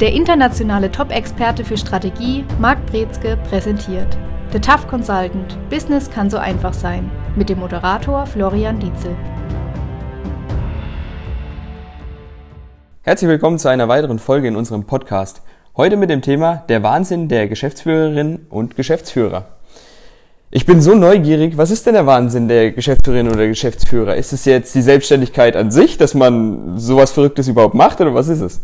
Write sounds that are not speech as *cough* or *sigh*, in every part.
Der internationale Top-Experte für Strategie, Marc Brezke, präsentiert The Tough Consultant – Business kann so einfach sein mit dem Moderator Florian Dietzel. Herzlich willkommen zu einer weiteren Folge in unserem Podcast. Heute mit dem Thema der Wahnsinn der Geschäftsführerinnen und Geschäftsführer. Ich bin so neugierig, was ist denn der Wahnsinn der Geschäftsführerin oder Geschäftsführer? Ist es jetzt die Selbstständigkeit an sich, dass man sowas Verrücktes überhaupt macht oder was ist es?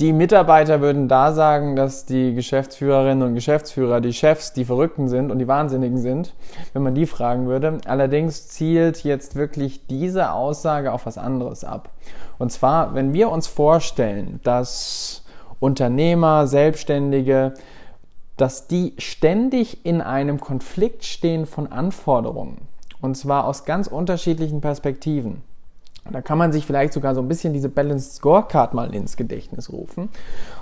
Die Mitarbeiter würden da sagen, dass die Geschäftsführerinnen und Geschäftsführer, die Chefs, die Verrückten sind und die Wahnsinnigen sind, wenn man die fragen würde. Allerdings zielt jetzt wirklich diese Aussage auf was anderes ab. Und zwar, wenn wir uns vorstellen, dass Unternehmer, Selbstständige, dass die ständig in einem Konflikt stehen von Anforderungen. Und zwar aus ganz unterschiedlichen Perspektiven. Da kann man sich vielleicht sogar so ein bisschen diese Balanced Scorecard mal ins Gedächtnis rufen.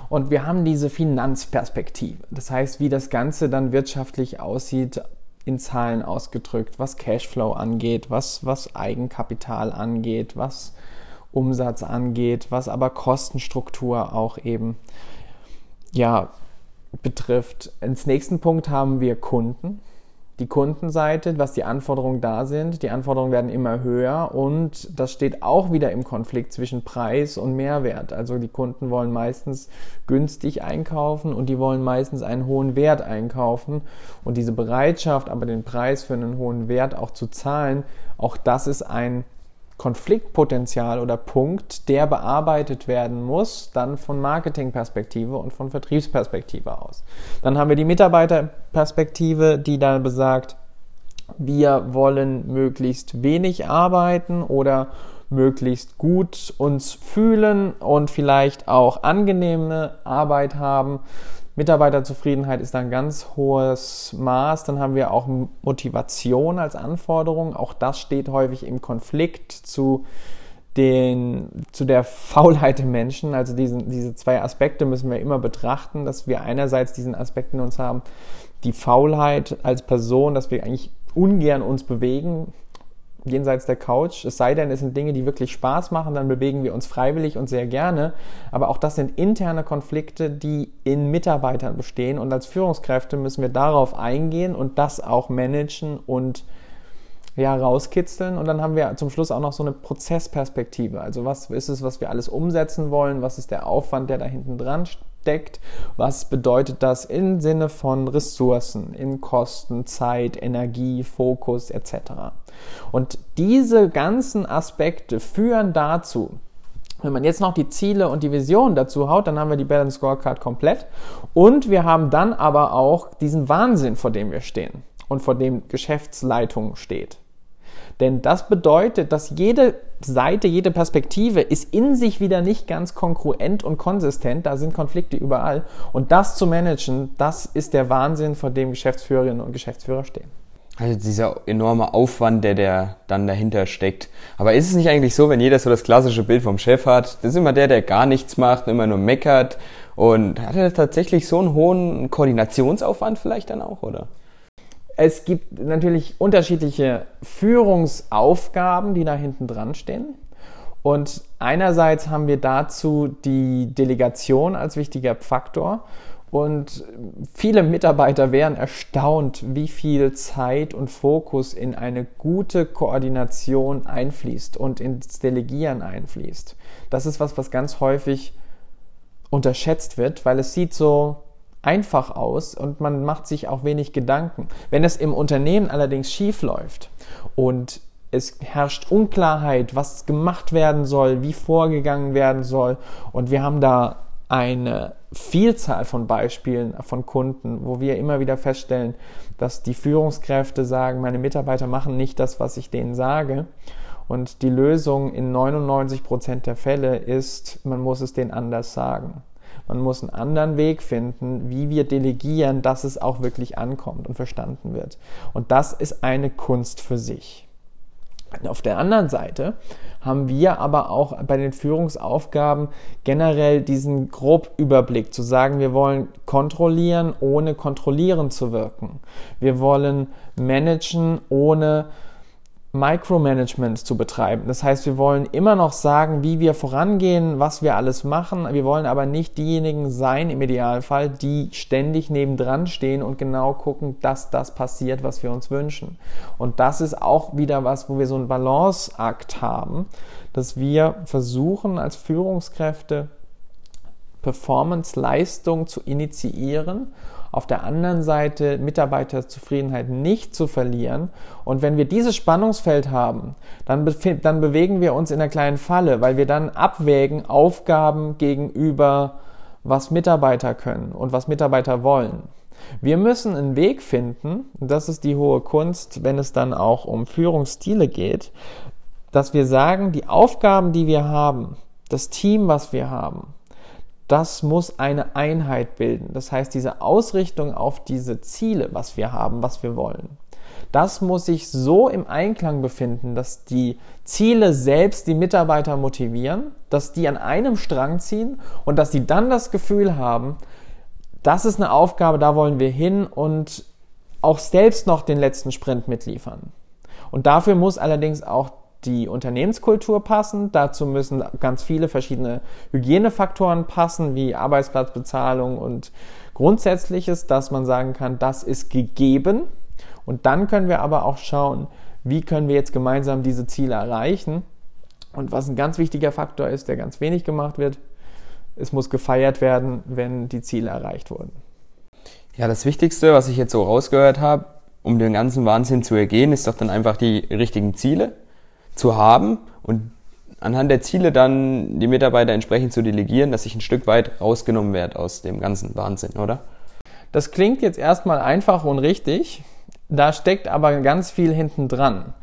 Und wir haben diese Finanzperspektive. Das heißt, wie das Ganze dann wirtschaftlich aussieht, in Zahlen ausgedrückt, was Cashflow angeht, was, was Eigenkapital angeht, was Umsatz angeht, was aber Kostenstruktur auch eben ja, betrifft. Als nächsten Punkt haben wir Kunden die Kundenseite, was die Anforderungen da sind. Die Anforderungen werden immer höher und das steht auch wieder im Konflikt zwischen Preis und Mehrwert. Also die Kunden wollen meistens günstig einkaufen und die wollen meistens einen hohen Wert einkaufen und diese Bereitschaft, aber den Preis für einen hohen Wert auch zu zahlen, auch das ist ein Konfliktpotenzial oder Punkt, der bearbeitet werden muss, dann von Marketingperspektive und von Vertriebsperspektive aus. Dann haben wir die Mitarbeiterperspektive, die da besagt, wir wollen möglichst wenig arbeiten oder möglichst gut uns fühlen und vielleicht auch angenehme Arbeit haben Mitarbeiterzufriedenheit ist ein ganz hohes Maß. Dann haben wir auch Motivation als Anforderung. Auch das steht häufig im Konflikt zu den, zu der Faulheit der Menschen. Also diesen, diese zwei Aspekte müssen wir immer betrachten, dass wir einerseits diesen Aspekt in uns haben, die Faulheit als Person, dass wir eigentlich ungern uns bewegen, jenseits der Couch. Es sei denn, es sind Dinge, die wirklich Spaß machen, dann bewegen wir uns freiwillig und sehr gerne. Aber auch das sind interne Konflikte, die in Mitarbeitern bestehen. Und als Führungskräfte müssen wir darauf eingehen und das auch managen und ja, rauskitzeln. Und dann haben wir zum Schluss auch noch so eine Prozessperspektive. Also was ist es, was wir alles umsetzen wollen? Was ist der Aufwand, der da hinten dran steckt? Was bedeutet das im Sinne von Ressourcen, in Kosten, Zeit, Energie, Fokus etc.? Und diese ganzen Aspekte führen dazu, wenn man jetzt noch die Ziele und die Vision dazu haut, dann haben wir die Balance Scorecard komplett. Und wir haben dann aber auch diesen Wahnsinn, vor dem wir stehen und vor dem Geschäftsleitung steht. Denn das bedeutet, dass jede Seite, jede Perspektive ist in sich wieder nicht ganz kongruent und konsistent. Da sind Konflikte überall. Und das zu managen, das ist der Wahnsinn, vor dem Geschäftsführerinnen und Geschäftsführer stehen. Also dieser enorme Aufwand, der, der dann dahinter steckt. Aber ist es nicht eigentlich so, wenn jeder so das klassische Bild vom Chef hat, das ist immer der, der gar nichts macht, immer nur meckert und hat er tatsächlich so einen hohen Koordinationsaufwand vielleicht dann auch, oder? Es gibt natürlich unterschiedliche Führungsaufgaben, die da hinten dran stehen. Und einerseits haben wir dazu die Delegation als wichtiger Faktor. Und viele Mitarbeiter wären erstaunt, wie viel Zeit und Fokus in eine gute Koordination einfließt und ins Delegieren einfließt. Das ist was, was ganz häufig unterschätzt wird, weil es sieht so einfach aus und man macht sich auch wenig Gedanken. Wenn es im Unternehmen allerdings schief läuft und es herrscht Unklarheit, was gemacht werden soll, wie vorgegangen werden soll und wir haben da eine Vielzahl von Beispielen von Kunden, wo wir immer wieder feststellen, dass die Führungskräfte sagen, meine Mitarbeiter machen nicht das, was ich denen sage. Und die Lösung in 99 Prozent der Fälle ist, man muss es denen anders sagen. Man muss einen anderen Weg finden, wie wir delegieren, dass es auch wirklich ankommt und verstanden wird. Und das ist eine Kunst für sich. Auf der anderen Seite haben wir aber auch bei den Führungsaufgaben generell diesen Grobüberblick zu sagen, wir wollen kontrollieren, ohne kontrollieren zu wirken. Wir wollen managen, ohne Micromanagement zu betreiben. Das heißt, wir wollen immer noch sagen, wie wir vorangehen, was wir alles machen. Wir wollen aber nicht diejenigen sein, im Idealfall, die ständig nebendran stehen und genau gucken, dass das passiert, was wir uns wünschen. Und das ist auch wieder was, wo wir so einen Balanceakt haben, dass wir versuchen, als Führungskräfte Performance-Leistung zu initiieren auf der anderen Seite Mitarbeiterzufriedenheit nicht zu verlieren. Und wenn wir dieses Spannungsfeld haben, dann, be dann bewegen wir uns in einer kleinen Falle, weil wir dann abwägen Aufgaben gegenüber, was Mitarbeiter können und was Mitarbeiter wollen. Wir müssen einen Weg finden, das ist die hohe Kunst, wenn es dann auch um Führungsstile geht, dass wir sagen, die Aufgaben, die wir haben, das Team, was wir haben, das muss eine Einheit bilden. Das heißt, diese Ausrichtung auf diese Ziele, was wir haben, was wir wollen, das muss sich so im Einklang befinden, dass die Ziele selbst die Mitarbeiter motivieren, dass die an einem Strang ziehen und dass sie dann das Gefühl haben, das ist eine Aufgabe, da wollen wir hin und auch selbst noch den letzten Sprint mitliefern. Und dafür muss allerdings auch die Unternehmenskultur passen. Dazu müssen ganz viele verschiedene Hygienefaktoren passen, wie Arbeitsplatzbezahlung und Grundsätzliches, dass man sagen kann, das ist gegeben. Und dann können wir aber auch schauen, wie können wir jetzt gemeinsam diese Ziele erreichen. Und was ein ganz wichtiger Faktor ist, der ganz wenig gemacht wird, es muss gefeiert werden, wenn die Ziele erreicht wurden. Ja, das Wichtigste, was ich jetzt so rausgehört habe, um den ganzen Wahnsinn zu ergehen, ist doch dann einfach die richtigen Ziele zu haben und anhand der Ziele dann die Mitarbeiter entsprechend zu delegieren, dass ich ein Stück weit rausgenommen werde aus dem ganzen Wahnsinn, oder? Das klingt jetzt erstmal einfach und richtig, da steckt aber ganz viel hinten dran.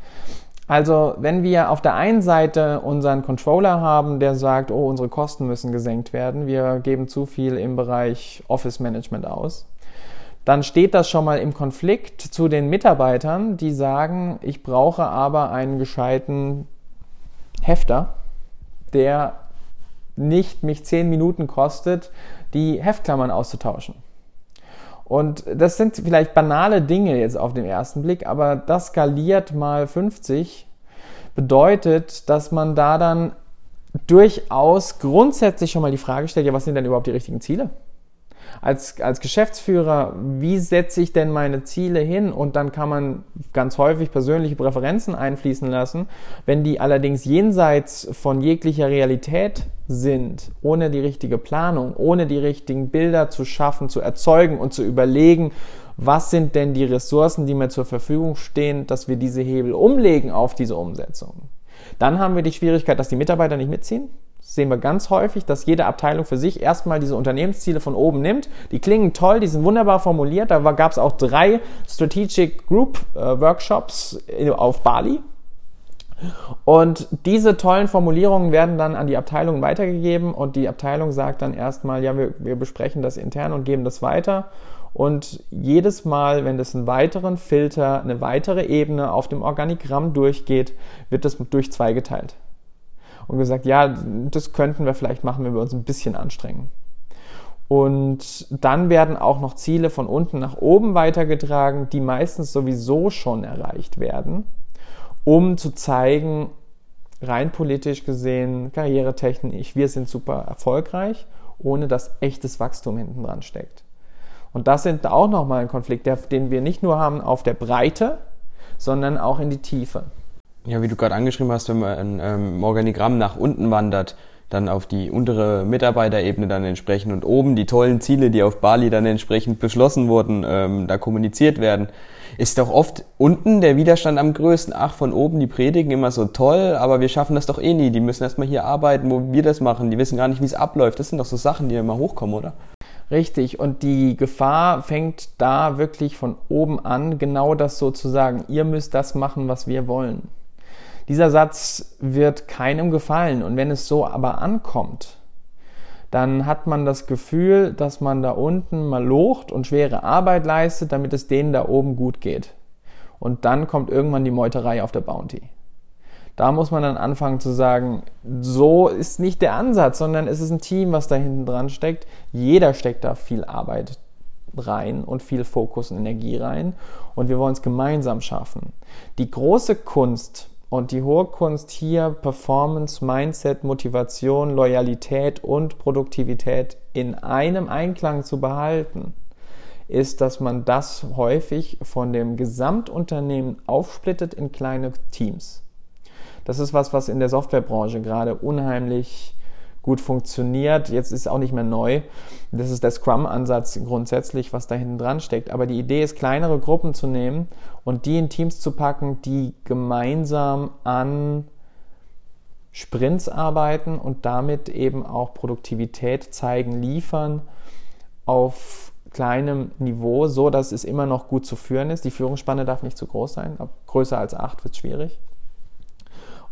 Also, wenn wir auf der einen Seite unseren Controller haben, der sagt, oh, unsere Kosten müssen gesenkt werden, wir geben zu viel im Bereich Office Management aus, dann steht das schon mal im Konflikt zu den Mitarbeitern, die sagen, ich brauche aber einen gescheiten Hefter, der nicht mich zehn Minuten kostet, die Heftklammern auszutauschen. Und das sind vielleicht banale Dinge jetzt auf den ersten Blick, aber das skaliert mal 50 bedeutet, dass man da dann durchaus grundsätzlich schon mal die Frage stellt, ja, was sind denn überhaupt die richtigen Ziele? Als, als Geschäftsführer, wie setze ich denn meine Ziele hin? Und dann kann man ganz häufig persönliche Präferenzen einfließen lassen. Wenn die allerdings jenseits von jeglicher Realität sind, ohne die richtige Planung, ohne die richtigen Bilder zu schaffen, zu erzeugen und zu überlegen, was sind denn die Ressourcen, die mir zur Verfügung stehen, dass wir diese Hebel umlegen auf diese Umsetzung. Dann haben wir die Schwierigkeit, dass die Mitarbeiter nicht mitziehen sehen wir ganz häufig, dass jede Abteilung für sich erstmal diese Unternehmensziele von oben nimmt. Die klingen toll, die sind wunderbar formuliert. Da gab es auch drei Strategic Group äh, Workshops auf Bali. Und diese tollen Formulierungen werden dann an die Abteilung weitergegeben und die Abteilung sagt dann erstmal, ja, wir, wir besprechen das intern und geben das weiter. Und jedes Mal, wenn das einen weiteren Filter, eine weitere Ebene auf dem Organigramm durchgeht, wird das durch zwei geteilt und gesagt, ja, das könnten wir vielleicht machen, wenn wir uns ein bisschen anstrengen. Und dann werden auch noch Ziele von unten nach oben weitergetragen, die meistens sowieso schon erreicht werden, um zu zeigen, rein politisch gesehen, karrieretechnisch, wir sind super erfolgreich, ohne dass echtes Wachstum hinten dran steckt. Und das sind auch nochmal ein Konflikt, den wir nicht nur haben auf der Breite, sondern auch in die Tiefe. Ja, wie du gerade angeschrieben hast, wenn man ein ähm, Organigramm nach unten wandert, dann auf die untere Mitarbeiterebene dann entsprechend und oben die tollen Ziele, die auf Bali dann entsprechend beschlossen wurden, ähm, da kommuniziert werden, ist doch oft unten der Widerstand am größten. Ach, von oben die predigen immer so toll, aber wir schaffen das doch eh nie. Die müssen erstmal hier arbeiten, wo wir das machen. Die wissen gar nicht, wie es abläuft. Das sind doch so Sachen, die immer hochkommen, oder? Richtig, und die Gefahr fängt da wirklich von oben an, genau das sozusagen. Ihr müsst das machen, was wir wollen. Dieser Satz wird keinem gefallen und wenn es so aber ankommt, dann hat man das Gefühl, dass man da unten mal locht und schwere Arbeit leistet, damit es denen da oben gut geht. Und dann kommt irgendwann die Meuterei auf der Bounty. Da muss man dann anfangen zu sagen, so ist nicht der Ansatz, sondern es ist ein Team, was da hinten dran steckt. Jeder steckt da viel Arbeit rein und viel Fokus und Energie rein und wir wollen es gemeinsam schaffen. Die große Kunst und die hohe Kunst hier Performance, Mindset, Motivation, Loyalität und Produktivität in einem Einklang zu behalten, ist, dass man das häufig von dem Gesamtunternehmen aufsplittet in kleine Teams. Das ist was, was in der Softwarebranche gerade unheimlich gut funktioniert. Jetzt ist auch nicht mehr neu. Das ist der Scrum-Ansatz grundsätzlich, was da hinten dran steckt. Aber die Idee ist, kleinere Gruppen zu nehmen und die in Teams zu packen, die gemeinsam an Sprints arbeiten und damit eben auch Produktivität zeigen, liefern auf kleinem Niveau, so dass es immer noch gut zu führen ist. Die Führungsspanne darf nicht zu groß sein. Ab größer als acht wird schwierig.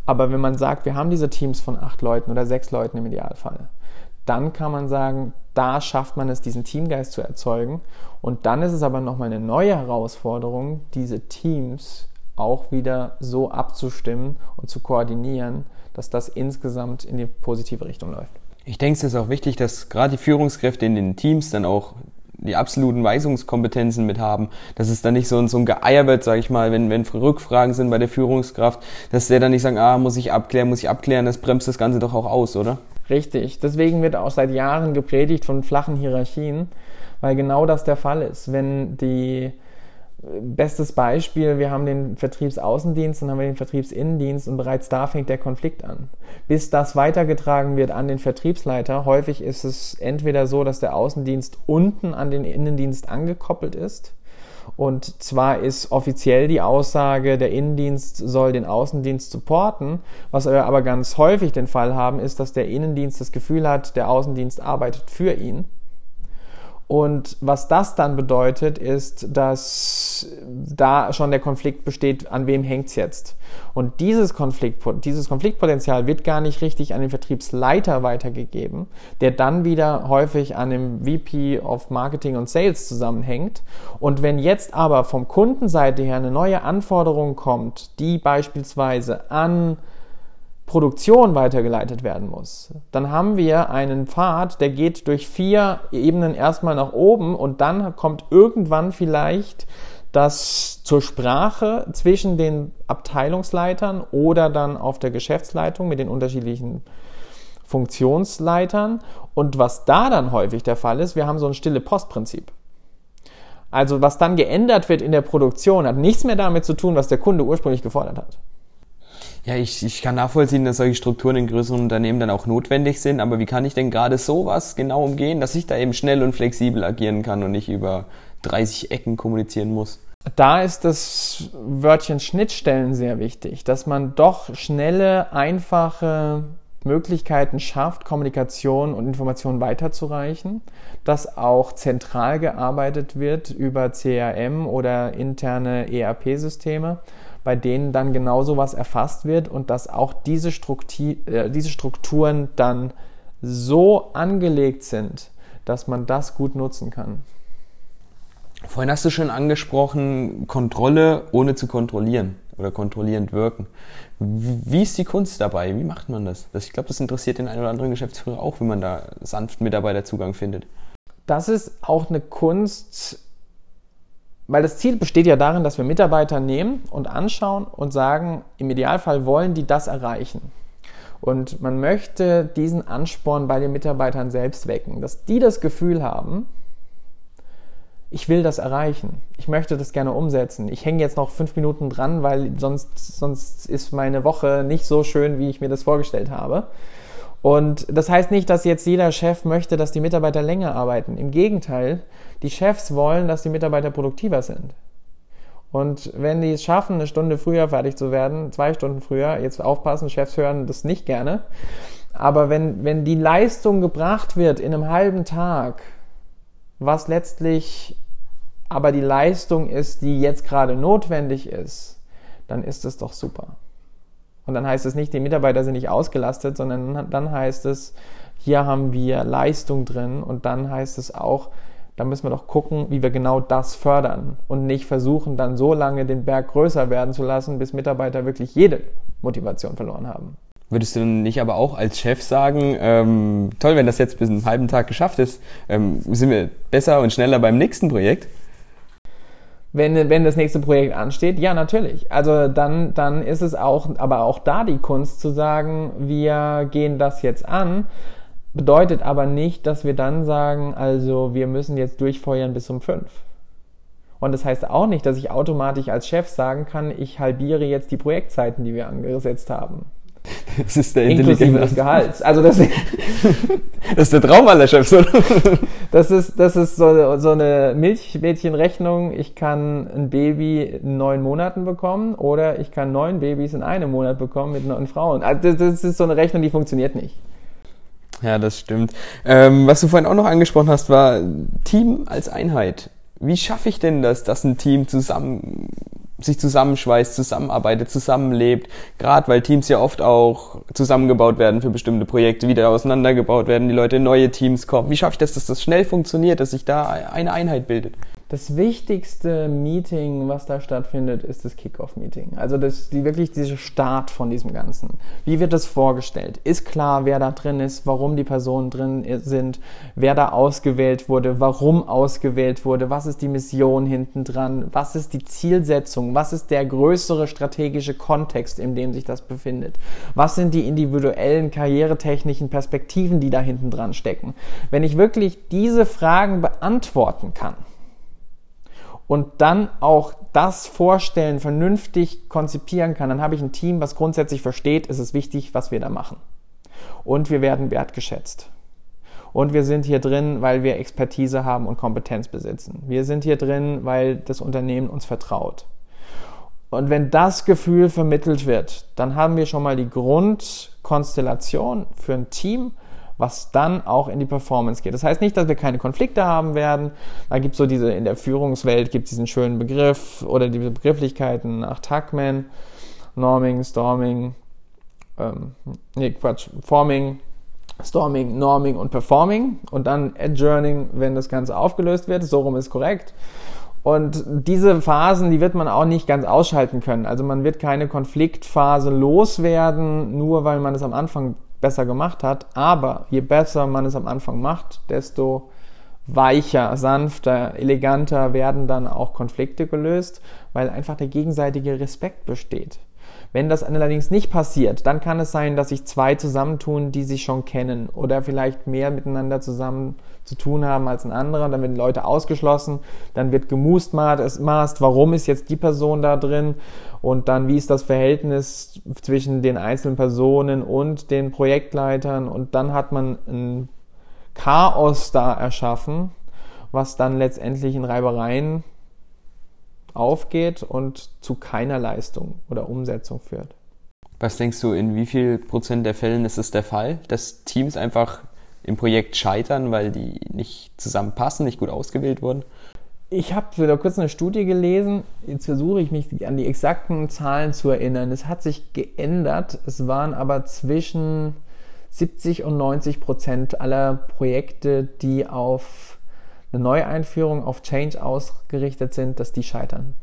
Aber wenn man sagt, wir haben diese Teams von acht Leuten oder sechs Leuten im Idealfall, dann kann man sagen, da schafft man es, diesen Teamgeist zu erzeugen. Und dann ist es aber nochmal eine neue Herausforderung, diese Teams auch wieder so abzustimmen und zu koordinieren, dass das insgesamt in die positive Richtung läuft. Ich denke, es ist auch wichtig, dass gerade die Führungskräfte in den Teams dann auch die absoluten Weisungskompetenzen mit haben, dass es dann nicht so, so ein Geeier wird, sage ich mal, wenn, wenn Rückfragen sind bei der Führungskraft, dass der dann nicht sagen, ah, muss ich abklären, muss ich abklären, das bremst das Ganze doch auch aus, oder? Richtig. Deswegen wird auch seit Jahren gepredigt von flachen Hierarchien, weil genau das der Fall ist. Wenn die Bestes Beispiel, wir haben den Vertriebsaußendienst und haben wir den Vertriebsinnendienst und bereits da fängt der Konflikt an. Bis das weitergetragen wird an den Vertriebsleiter, häufig ist es entweder so, dass der Außendienst unten an den Innendienst angekoppelt ist. Und zwar ist offiziell die Aussage, der Innendienst soll den Außendienst supporten. Was wir aber ganz häufig den Fall haben, ist, dass der Innendienst das Gefühl hat, der Außendienst arbeitet für ihn und was das dann bedeutet, ist, dass da schon der Konflikt besteht, an wem hängt es jetzt. Und dieses, Konflikt, dieses Konfliktpotenzial wird gar nicht richtig an den Vertriebsleiter weitergegeben, der dann wieder häufig an dem VP of Marketing und Sales zusammenhängt. Und wenn jetzt aber vom Kundenseite her eine neue Anforderung kommt, die beispielsweise an Produktion weitergeleitet werden muss, dann haben wir einen Pfad, der geht durch vier Ebenen erstmal nach oben und dann kommt irgendwann vielleicht das zur Sprache zwischen den Abteilungsleitern oder dann auf der Geschäftsleitung mit den unterschiedlichen Funktionsleitern. Und was da dann häufig der Fall ist, wir haben so ein stille Postprinzip. Also was dann geändert wird in der Produktion, hat nichts mehr damit zu tun, was der Kunde ursprünglich gefordert hat. Ja, ich, ich kann nachvollziehen, dass solche Strukturen in größeren Unternehmen dann auch notwendig sind, aber wie kann ich denn gerade sowas genau umgehen, dass ich da eben schnell und flexibel agieren kann und nicht über 30 Ecken kommunizieren muss? Da ist das Wörtchen Schnittstellen sehr wichtig, dass man doch schnelle, einfache Möglichkeiten schafft, Kommunikation und Informationen weiterzureichen, dass auch zentral gearbeitet wird über CRM oder interne ERP-Systeme bei denen dann genau sowas erfasst wird und dass auch diese, Strukti äh, diese Strukturen dann so angelegt sind, dass man das gut nutzen kann. Vorhin hast du schon angesprochen, Kontrolle ohne zu kontrollieren oder kontrollierend wirken. Wie ist die Kunst dabei? Wie macht man das? Ich glaube, das interessiert den einen oder anderen Geschäftsführer auch, wie man da sanft Mitarbeiterzugang findet. Das ist auch eine Kunst, weil das Ziel besteht ja darin, dass wir Mitarbeiter nehmen und anschauen und sagen, im Idealfall wollen die das erreichen. Und man möchte diesen Ansporn bei den Mitarbeitern selbst wecken, dass die das Gefühl haben, ich will das erreichen. Ich möchte das gerne umsetzen. Ich hänge jetzt noch fünf Minuten dran, weil sonst, sonst ist meine Woche nicht so schön, wie ich mir das vorgestellt habe. Und das heißt nicht, dass jetzt jeder Chef möchte, dass die Mitarbeiter länger arbeiten. Im Gegenteil, die Chefs wollen, dass die Mitarbeiter produktiver sind. Und wenn die es schaffen, eine Stunde früher fertig zu werden, zwei Stunden früher, jetzt aufpassen, Chefs hören das nicht gerne. Aber wenn, wenn die Leistung gebracht wird in einem halben Tag, was letztlich aber die Leistung ist, die jetzt gerade notwendig ist, dann ist es doch super. Und dann heißt es nicht, die Mitarbeiter sind nicht ausgelastet, sondern dann heißt es, hier haben wir Leistung drin und dann heißt es auch, da müssen wir doch gucken, wie wir genau das fördern und nicht versuchen, dann so lange den Berg größer werden zu lassen, bis Mitarbeiter wirklich jede Motivation verloren haben. Würdest du nicht aber auch als Chef sagen, ähm, toll, wenn das jetzt bis einen halben Tag geschafft ist, ähm, sind wir besser und schneller beim nächsten Projekt? Wenn, wenn das nächste Projekt ansteht, ja, natürlich. Also dann, dann ist es auch, aber auch da die Kunst zu sagen, wir gehen das jetzt an, bedeutet aber nicht, dass wir dann sagen, also wir müssen jetzt durchfeuern bis um fünf. Und das heißt auch nicht, dass ich automatisch als Chef sagen kann, ich halbiere jetzt die Projektzeiten, die wir angesetzt haben. *laughs* Das ist der Inklusive des Gehalts. Also das, *laughs* *laughs* das ist der Traum aller Chefs, oder? Das ist, das ist so, so eine Milchmädchenrechnung. Ich kann ein Baby in neun Monaten bekommen oder ich kann neun Babys in einem Monat bekommen mit neun Frauen. Also das, ist so eine Rechnung, die funktioniert nicht. Ja, das stimmt. Ähm, was du vorhin auch noch angesprochen hast, war Team als Einheit. Wie schaffe ich denn das, dass ein Team zusammen sich zusammenschweißt, zusammenarbeitet, zusammenlebt. Gerade weil Teams ja oft auch zusammengebaut werden für bestimmte Projekte, wieder auseinandergebaut werden, die Leute in neue Teams kommen. Wie schaffe ich das, dass das schnell funktioniert, dass sich da eine Einheit bildet? Das wichtigste Meeting, was da stattfindet, ist das Kickoff-Meeting. Also das, die, wirklich dieser Start von diesem Ganzen. Wie wird das vorgestellt? Ist klar, wer da drin ist, warum die Personen drin sind, wer da ausgewählt wurde, warum ausgewählt wurde, was ist die Mission hinten dran, was ist die Zielsetzung, was ist der größere strategische Kontext, in dem sich das befindet, was sind die individuellen karrieretechnischen Perspektiven, die da hinten dran stecken. Wenn ich wirklich diese Fragen beantworten kann, und dann auch das Vorstellen vernünftig konzipieren kann, dann habe ich ein Team, was grundsätzlich versteht, es ist wichtig, was wir da machen. Und wir werden wertgeschätzt. Und wir sind hier drin, weil wir Expertise haben und Kompetenz besitzen. Wir sind hier drin, weil das Unternehmen uns vertraut. Und wenn das Gefühl vermittelt wird, dann haben wir schon mal die Grundkonstellation für ein Team, was dann auch in die Performance geht. Das heißt nicht, dass wir keine Konflikte haben werden. Da gibt es so diese, in der Führungswelt gibt es diesen schönen Begriff oder diese Begrifflichkeiten nach Tuckman, Norming, Storming, ähm, nee, Quatsch, Forming, Storming, Norming und Performing und dann Adjourning, wenn das Ganze aufgelöst wird. So rum ist korrekt. Und diese Phasen, die wird man auch nicht ganz ausschalten können. Also man wird keine Konfliktphase loswerden, nur weil man es am Anfang besser gemacht hat. Aber je besser man es am Anfang macht, desto weicher, sanfter, eleganter werden dann auch Konflikte gelöst, weil einfach der gegenseitige Respekt besteht. Wenn das allerdings nicht passiert, dann kann es sein, dass sich zwei zusammentun, die sich schon kennen oder vielleicht mehr miteinander zusammen zu tun haben als ein anderer. Dann werden Leute ausgeschlossen, dann wird gemustmaßt, warum ist jetzt die Person da drin und dann wie ist das Verhältnis zwischen den einzelnen Personen und den Projektleitern und dann hat man ein Chaos da erschaffen, was dann letztendlich in Reibereien aufgeht und zu keiner Leistung oder Umsetzung führt. Was denkst du, in wie viel Prozent der Fällen ist es der Fall, dass Teams einfach im Projekt scheitern, weil die nicht zusammenpassen, nicht gut ausgewählt wurden? Ich habe wieder kurz eine Studie gelesen. Jetzt versuche ich mich an die exakten Zahlen zu erinnern. Es hat sich geändert. Es waren aber zwischen 70 und 90 Prozent aller Projekte, die auf eine Neueinführung auf Change ausgerichtet sind, dass die scheitern.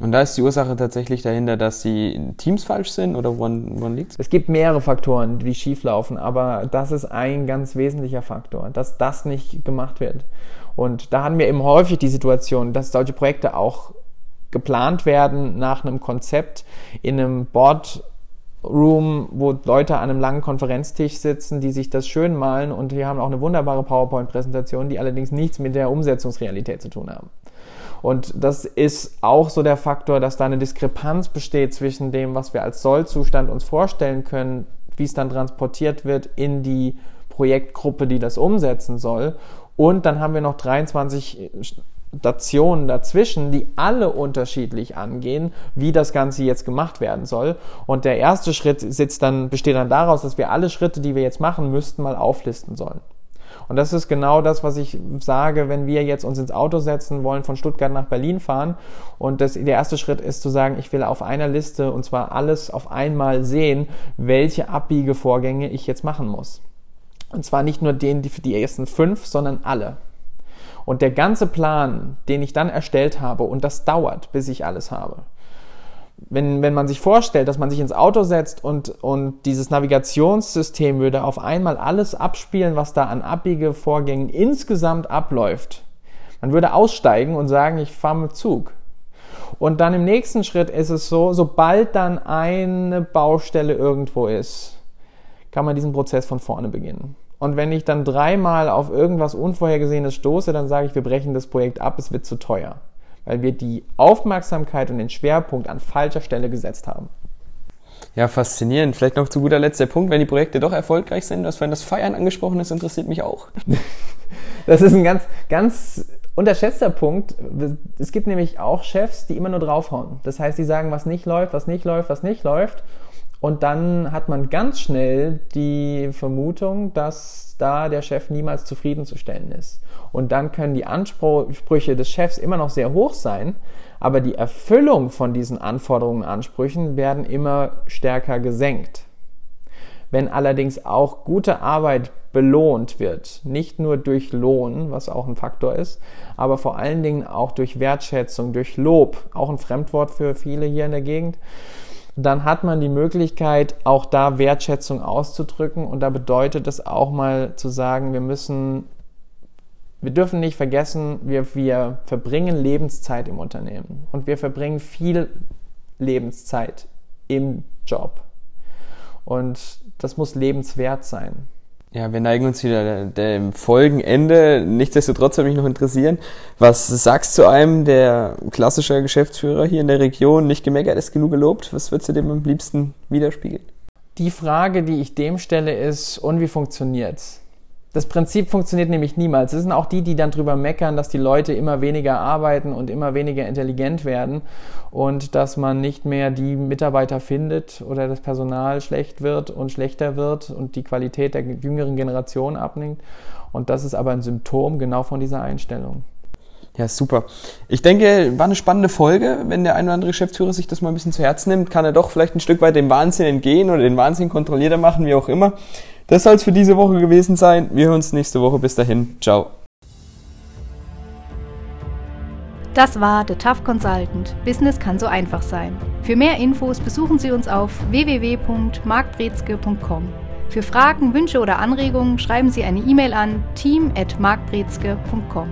Und da ist die Ursache tatsächlich dahinter, dass die Teams falsch sind oder woran, woran liegt es? Es gibt mehrere Faktoren, die schieflaufen, aber das ist ein ganz wesentlicher Faktor, dass das nicht gemacht wird. Und da haben wir eben häufig die Situation, dass solche Projekte auch geplant werden nach einem Konzept in einem Board Room, wo Leute an einem langen Konferenztisch sitzen, die sich das schön malen und die haben auch eine wunderbare PowerPoint-Präsentation, die allerdings nichts mit der Umsetzungsrealität zu tun haben. Und das ist auch so der Faktor, dass da eine Diskrepanz besteht zwischen dem, was wir als Sollzustand uns vorstellen können, wie es dann transportiert wird in die Projektgruppe, die das umsetzen soll. Und dann haben wir noch 23 Stationen dazwischen, die alle unterschiedlich angehen, wie das Ganze jetzt gemacht werden soll. Und der erste Schritt sitzt dann, besteht dann daraus, dass wir alle Schritte, die wir jetzt machen müssten, mal auflisten sollen. Und das ist genau das, was ich sage, wenn wir jetzt uns ins Auto setzen wollen, von Stuttgart nach Berlin fahren. Und das, der erste Schritt ist zu sagen, ich will auf einer Liste und zwar alles auf einmal sehen, welche Abbiegevorgänge ich jetzt machen muss. Und zwar nicht nur den, die für die ersten fünf, sondern alle. Und der ganze Plan, den ich dann erstellt habe, und das dauert, bis ich alles habe, wenn, wenn man sich vorstellt, dass man sich ins Auto setzt und, und dieses Navigationssystem würde auf einmal alles abspielen, was da an Abbiegevorgängen insgesamt abläuft. Man würde aussteigen und sagen, ich fahre mit Zug. Und dann im nächsten Schritt ist es so, sobald dann eine Baustelle irgendwo ist, kann man diesen Prozess von vorne beginnen. Und wenn ich dann dreimal auf irgendwas Unvorhergesehenes stoße, dann sage ich, wir brechen das Projekt ab, es wird zu teuer weil wir die Aufmerksamkeit und den Schwerpunkt an falscher Stelle gesetzt haben. Ja, faszinierend. Vielleicht noch zu guter Letzt der Punkt, wenn die Projekte doch erfolgreich sind, dass wenn das Feiern angesprochen ist, interessiert mich auch. *laughs* das ist ein ganz, ganz unterschätzter Punkt. Es gibt nämlich auch Chefs, die immer nur draufhauen. Das heißt, die sagen, was nicht läuft, was nicht läuft, was nicht läuft. Und dann hat man ganz schnell die Vermutung, dass da der Chef niemals zufriedenzustellen ist. Und dann können die Ansprüche des Chefs immer noch sehr hoch sein, aber die Erfüllung von diesen Anforderungen und Ansprüchen werden immer stärker gesenkt. Wenn allerdings auch gute Arbeit belohnt wird, nicht nur durch Lohn, was auch ein Faktor ist, aber vor allen Dingen auch durch Wertschätzung, durch Lob, auch ein Fremdwort für viele hier in der Gegend, dann hat man die Möglichkeit, auch da Wertschätzung auszudrücken. Und da bedeutet es auch mal zu sagen, wir müssen, wir dürfen nicht vergessen, wir, wir verbringen Lebenszeit im Unternehmen und wir verbringen viel Lebenszeit im Job. Und das muss lebenswert sein. Ja, wir neigen uns wieder dem Folgenende. Nichtsdestotrotz würde mich noch interessieren, was sagst du einem der klassischer Geschäftsführer hier in der Region, nicht gemeckert ist genug gelobt? Was würdest du dem am liebsten widerspiegeln? Die Frage, die ich dem stelle, ist, und wie funktioniert's? Das Prinzip funktioniert nämlich niemals. Es sind auch die, die dann drüber meckern, dass die Leute immer weniger arbeiten und immer weniger intelligent werden und dass man nicht mehr die Mitarbeiter findet oder das Personal schlecht wird und schlechter wird und die Qualität der jüngeren Generation abnimmt. Und das ist aber ein Symptom genau von dieser Einstellung. Ja, super. Ich denke, war eine spannende Folge. Wenn der ein oder andere Geschäftsführer sich das mal ein bisschen zu Herzen nimmt, kann er doch vielleicht ein Stück weit dem Wahnsinn entgehen oder den Wahnsinn kontrollierter machen, wie auch immer. Das soll es für diese Woche gewesen sein. Wir hören uns nächste Woche. Bis dahin. Ciao. Das war The Tough Consultant. Business kann so einfach sein. Für mehr Infos besuchen Sie uns auf www.markbrezke.com. Für Fragen, Wünsche oder Anregungen schreiben Sie eine E-Mail an team@markbrezke.com.